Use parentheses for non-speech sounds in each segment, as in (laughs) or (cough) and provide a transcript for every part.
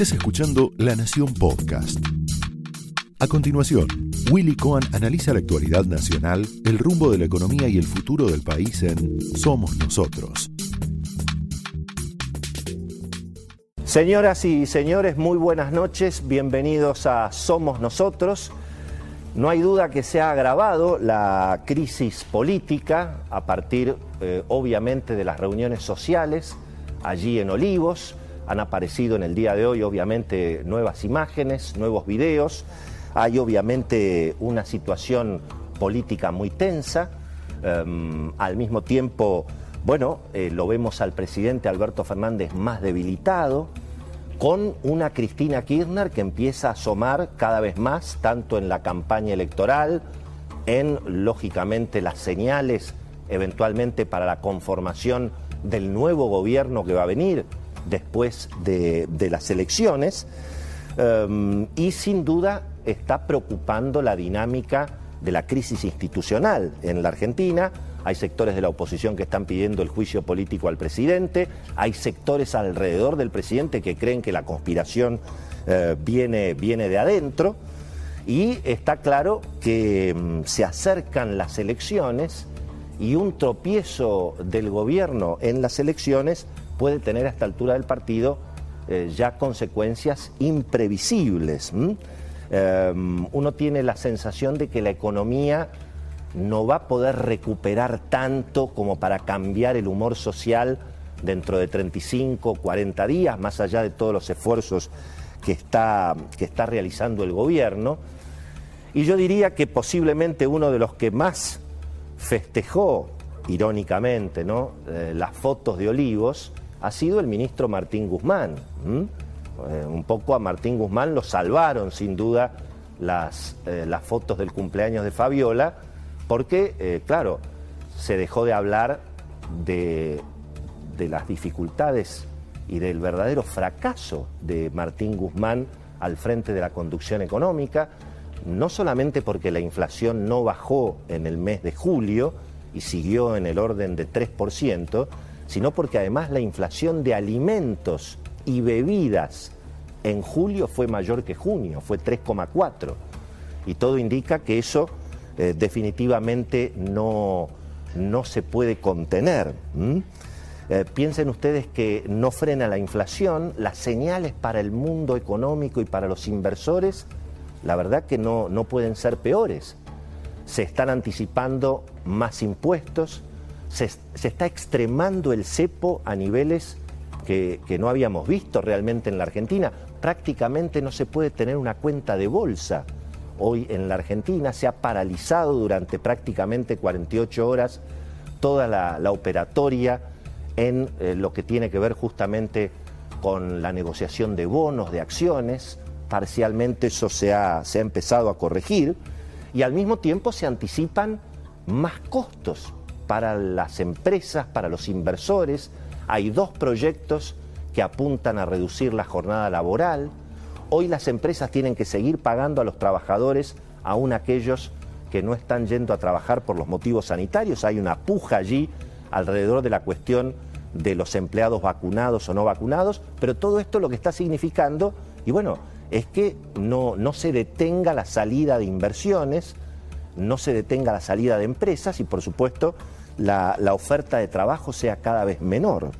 Estás escuchando La Nación Podcast. A continuación, Willy Cohen analiza la actualidad nacional, el rumbo de la economía y el futuro del país en Somos Nosotros. Señoras y señores, muy buenas noches, bienvenidos a Somos Nosotros. No hay duda que se ha agravado la crisis política a partir, eh, obviamente, de las reuniones sociales allí en Olivos. Han aparecido en el día de hoy, obviamente, nuevas imágenes, nuevos videos. Hay, obviamente, una situación política muy tensa. Em, al mismo tiempo, bueno, eh, lo vemos al presidente Alberto Fernández más debilitado con una Cristina Kirchner que empieza a asomar cada vez más, tanto en la campaña electoral, en, lógicamente, las señales eventualmente para la conformación del nuevo gobierno que va a venir después de, las elecciones. Em, y sin duda está preocupando la dinámica de la crisis institucional en la Argentina hay sectores de la oposición que están pidiendo el juicio político al presidente, hay sectores alrededor del presidente que creen que la conspiración eh, viene, viene de adentro y está claro que mm, se acercan las elecciones y un tropiezo del gobierno en las elecciones puede tener a esta altura del partido eh, ya consecuencias imprevisibles. Em, uno tiene la sensación de que la economía no va a poder recuperar tanto como para cambiar el humor social dentro de 35, 40 días, más allá de todos los esfuerzos que está, que está realizando el gobierno. Y yo diría que posiblemente uno de los que más festejó, irónicamente, ¿no? Eh, las fotos de Olivos ha sido el ministro Martín Guzmán. Eh, un poco a Martín Guzmán lo salvaron sin duda las, eh, las fotos del cumpleaños de Fabiola porque, eh, claro, se dejó de hablar de, las dificultades y del verdadero fracaso de Martín Guzmán al frente de la conducción económica, no solamente porque la inflación no bajó en el mes de julio y siguió en el orden de 3%, sino porque además la inflación de alimentos y bebidas en julio fue mayor que junio, fue 3,4. Y todo indica que eso eh, definitivamente no, no, se puede contener. Eh, piensen ustedes que no frena la inflación, las señales para el mundo económico y para los inversores, la verdad que no, no pueden ser peores. Se están anticipando más impuestos, se, está extremando el cepo a niveles que, no habíamos visto realmente en la Argentina. Prácticamente no se puede tener una cuenta de bolsa hoy en la Argentina. Se ha paralizado durante prácticamente 48 horas toda la, operatoria en eh, lo que tiene que ver justamente con la negociación de bonos, de acciones. Parcialmente eso se ha, se ha empezado a corregir y al mismo tiempo se anticipan más costos para las empresas, para los inversores. Hay dos proyectos que apuntan a reducir la jornada laboral, Hoy las empresas tienen que seguir pagando a los trabajadores, aún aquellos que no están yendo a trabajar por los motivos sanitarios. Hay una puja allí alrededor de la cuestión de los empleados vacunados o no vacunados, pero todo esto lo que está significando, y bueno, es que no, no se detenga la salida de inversiones, no se detenga la salida de empresas y por supuesto la, oferta de trabajo sea cada vez menor.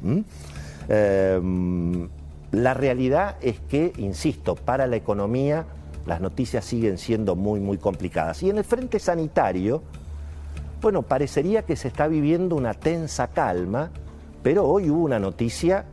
La realidad es que, insisto, para la economía las noticias siguen siendo muy, muy complicadas. Y en el frente sanitario, bueno, parecería que se está viviendo una tensa calma, pero hoy hubo una noticia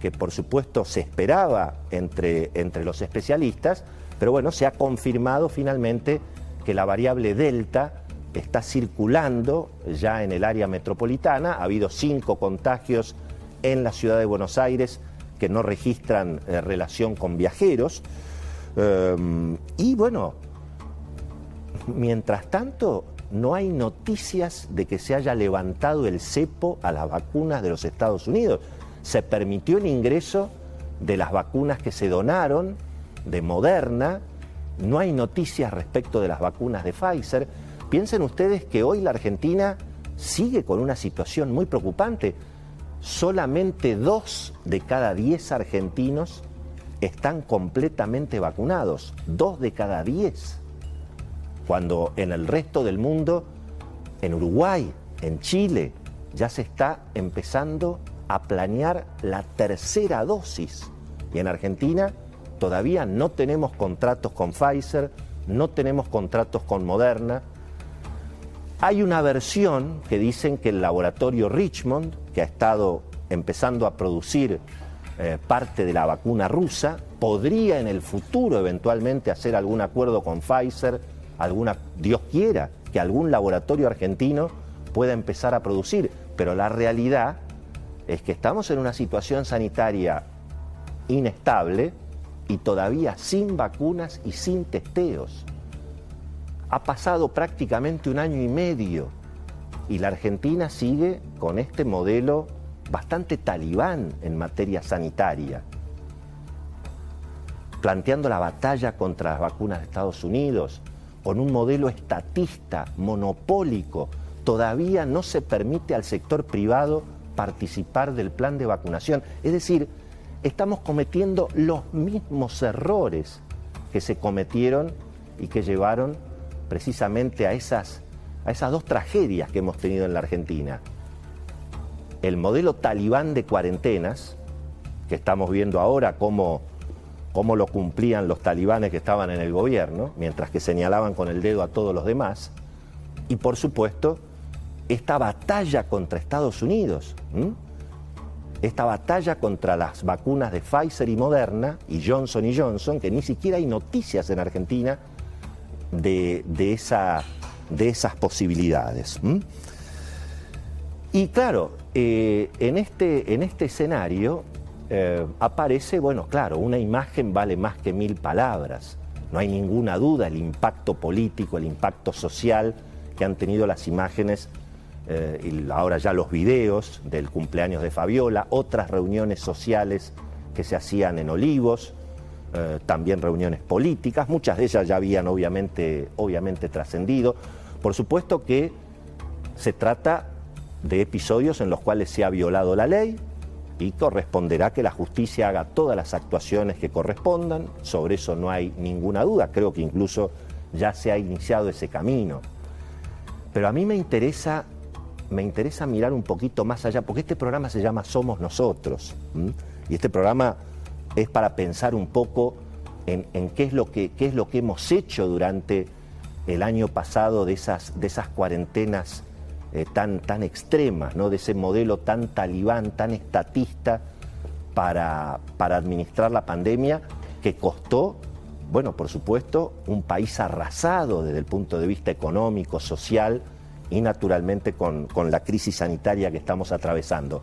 que por supuesto se esperaba entre, entre los especialistas, pero bueno, se ha confirmado finalmente que la variable Delta está circulando ya en el área metropolitana. Ha habido cinco contagios en la ciudad de Buenos Aires, que no registran eh, relación con viajeros. Em, y bueno, mientras tanto, no hay noticias de que se haya levantado el cepo a las vacunas de los Estados Unidos. Se permitió el ingreso de las vacunas que se donaron, de Moderna. No hay noticias respecto de las vacunas de Pfizer. Piensen ustedes que hoy la Argentina sigue con una situación muy preocupante solamente dos de cada diez argentinos están completamente vacunados, dos de cada diez, cuando en el resto del mundo, en Uruguay, en Chile, ya se está empezando a planear la tercera dosis. Y en Argentina todavía no tenemos contratos con Pfizer, no tenemos contratos con Moderna. Hay una versión que dicen que el laboratorio Richmond, que ha estado empezando a producir eh, parte de la vacuna rusa, podría en el futuro eventualmente hacer algún acuerdo con Pfizer, alguna, Dios quiera, que algún laboratorio argentino pueda empezar a producir. Pero la realidad es que estamos en una situación sanitaria inestable y todavía sin vacunas y sin testeos. Ha pasado prácticamente un año y medio y la Argentina sigue con este modelo bastante talibán en materia sanitaria, planteando la batalla contra las vacunas de Estados Unidos, con un modelo estatista, monopólico. Todavía no se permite al sector privado participar del plan de vacunación. Es decir, estamos cometiendo los mismos errores que se cometieron y que llevaron precisamente a esas, a esas dos tragedias que hemos tenido en la Argentina. El modelo talibán de cuarentenas, que estamos viendo ahora cómo, cómo lo cumplían los talibanes que estaban en el gobierno, mientras que señalaban con el dedo a todos los demás, y por supuesto esta batalla contra Estados Unidos, esta batalla contra las vacunas de Pfizer y Moderna y Johnson y Johnson, que ni siquiera hay noticias en Argentina de, esa, de esas posibilidades. Y claro, eh, en, este, en este escenario eh, aparece, bueno, claro, una imagen vale más que mil palabras. No hay ninguna duda el impacto político, el impacto social que han tenido las imágenes eh, y ahora ya los videos del cumpleaños de Fabiola, otras reuniones sociales que se hacían en Olivos, eh, también reuniones políticas, muchas de ellas ya habían obviamente, obviamente trascendido. Por supuesto que se trata de episodios en los cuales se ha violado la ley y corresponderá que la justicia haga todas las actuaciones que correspondan, sobre eso no hay ninguna duda, creo que incluso ya se ha iniciado ese camino. Pero a mí me interesa me interesa mirar un poquito más allá, porque este programa se llama Somos Nosotros. Y este programa es para pensar un poco en, qué, es lo que, qué es lo que hemos hecho durante el año pasado de esas, de esas cuarentenas eh, tan, tan extremas, ¿no? de ese modelo tan talibán, tan estatista para, para administrar la pandemia que costó, bueno, por supuesto, un país arrasado desde el punto de vista económico, social, y naturalmente con, la crisis sanitaria que estamos atravesando.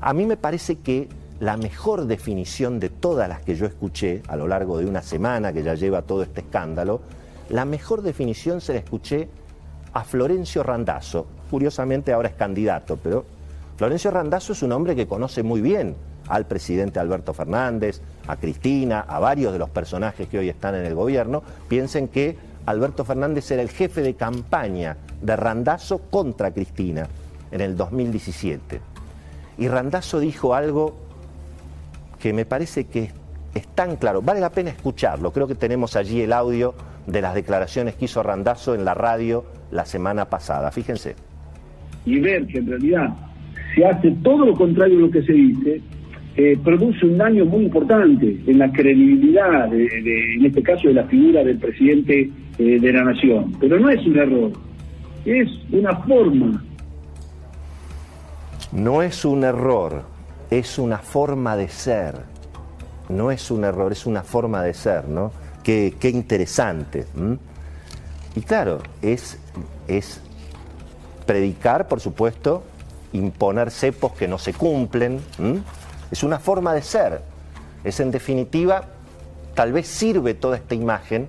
A mí me parece que la mejor definición de todas las que yo escuché a lo largo de una semana que ya lleva todo este escándalo, la mejor definición se la escuché a Florencio Randazzo. Curiosamente ahora es candidato, pero Florencio Randazzo es un hombre que conoce muy bien al presidente Alberto Fernández, a Cristina, a varios de los personajes que hoy están en el gobierno. Piensen que Alberto Fernández era el jefe de campaña de Randazzo contra Cristina en el 2017. Y Randazzo dijo algo que me parece que es tan claro, vale la pena escucharlo, creo que tenemos allí el audio de las declaraciones que hizo Randazzo en la radio la semana pasada, fíjense. Y ver que en realidad se hace todo lo contrario de lo que se dice, eh, produce un daño muy importante en la credibilidad, en este caso, de la figura del presidente eh, de la nación. Pero no es un error, es una forma. No es un error, es una forma de ser. No es un error, es una forma de ser, ¿no? Qué, qué interesante. Y claro, es, es predicar, por supuesto, imponer cepos que no se cumplen. Es una forma de ser. Es en definitiva, tal vez sirve toda esta imagen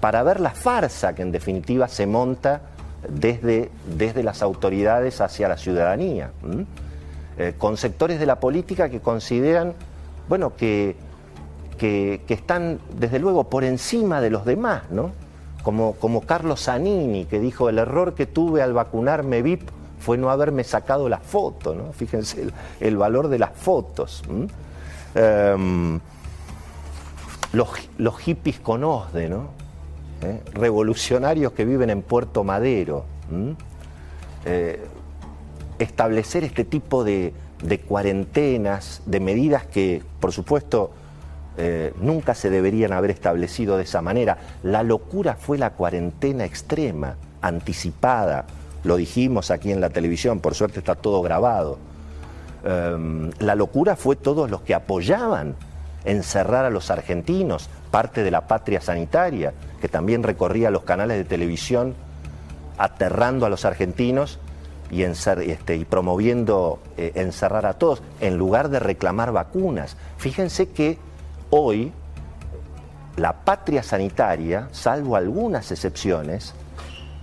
para ver la farsa que en definitiva se monta desde, desde las autoridades hacia la ciudadanía, eh, con sectores de la política que consideran, bueno, que, que, están desde luego por encima de los demás, ¿no? Como, como Carlos Zanini, que dijo, el error que tuve al vacunarme VIP fue no haberme sacado la foto, ¿no? (laughs) Fíjense el, valor de las fotos. Em, los, hippies con OSDE, ¿no? ¿Eh? Revolucionarios que viven en Puerto Madero. Establecer este tipo de, cuarentenas, de medidas que, por supuesto, eh, nunca se deberían haber establecido de esa manera. La locura fue la cuarentena extrema, anticipada. Lo dijimos aquí en la televisión, por suerte está todo grabado. Em, la locura fue todos los que apoyaban encerrar a los argentinos, parte de la patria sanitaria, que también recorría los canales de televisión aterrando a los argentinos y, este, y promoviendo eh, encerrar a todos, en lugar de reclamar vacunas. Fíjense que hoy la patria sanitaria, salvo algunas excepciones,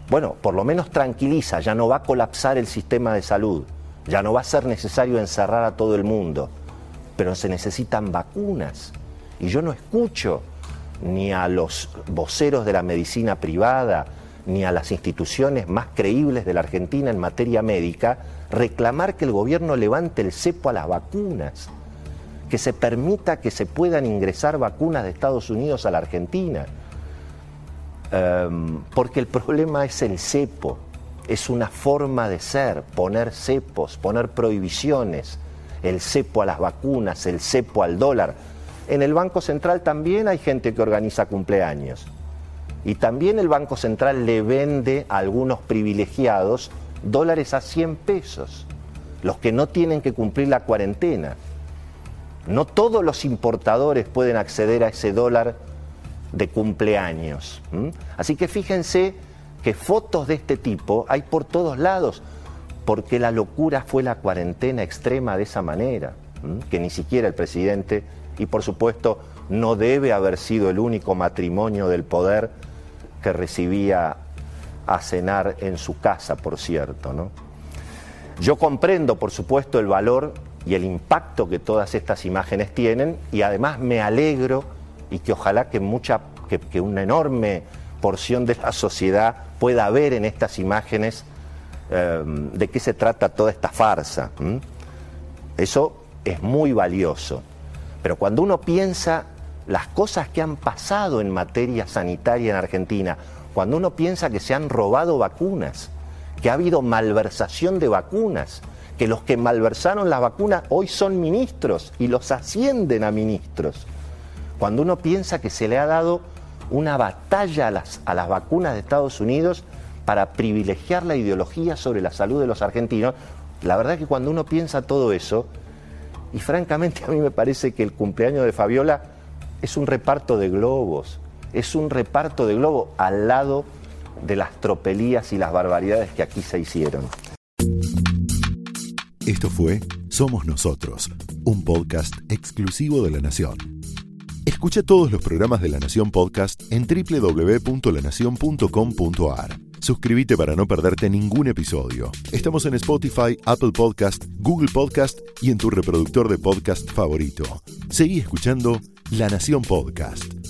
bueno, por lo menos tranquiliza, ya no va a colapsar el sistema de salud, ya no va a ser necesario encerrar a todo el mundo, pero se necesitan vacunas. Y yo no escucho ni a los voceros de la medicina privada, ni a las instituciones más creíbles de la Argentina en materia médica reclamar que el gobierno levante el cepo a las vacunas, que se permita que se puedan ingresar vacunas de Estados Unidos a la Argentina. Em, porque el problema es el cepo, es una forma de ser, poner cepos, poner prohibiciones, el cepo a las vacunas, el cepo al dólar. En el Banco Central también hay gente que organiza cumpleaños. Y también el Banco Central le vende a algunos privilegiados dólares a 100 pesos, los que no tienen que cumplir la cuarentena. No todos los importadores pueden acceder a ese dólar de cumpleaños. Así que fíjense que fotos de este tipo hay por todos lados, porque la locura fue la cuarentena extrema de esa manera, que ni siquiera el presidente, y por supuesto no debe haber sido el único matrimonio del poder que recibía a cenar en su casa, por cierto. ¿no? Yo comprendo, por supuesto, el valor y el impacto que todas estas imágenes tienen y además me alegro y que ojalá que, mucha, que, una enorme porción de la sociedad pueda ver en estas imágenes eh, de qué se trata toda esta farsa. Eso es muy valioso. Pero cuando uno piensa las cosas que han pasado en materia sanitaria en Argentina, cuando uno piensa que se han robado vacunas, que ha habido malversación de vacunas, que los que malversaron las vacunas hoy son ministros y los ascienden a ministros, cuando uno piensa que se le ha dado una batalla a las, a las vacunas de Estados Unidos para privilegiar la ideología sobre la salud de los argentinos, la verdad es que cuando uno piensa todo eso, y francamente a mí me parece que el cumpleaños de Fabiola es un reparto de globos, es un reparto de globos al lado de las tropelías y las barbaridades que aquí se hicieron. Esto fue Somos Nosotros, un podcast exclusivo de La Nación. Escucha todos los programas de La Nación Podcast en www.lanacion.com.ar. Suscríbete para no perderte ningún episodio. Estamos en Spotify, Apple Podcast, Google Podcast y en tu reproductor de podcast favorito. Seguí escuchando La Nación Podcast.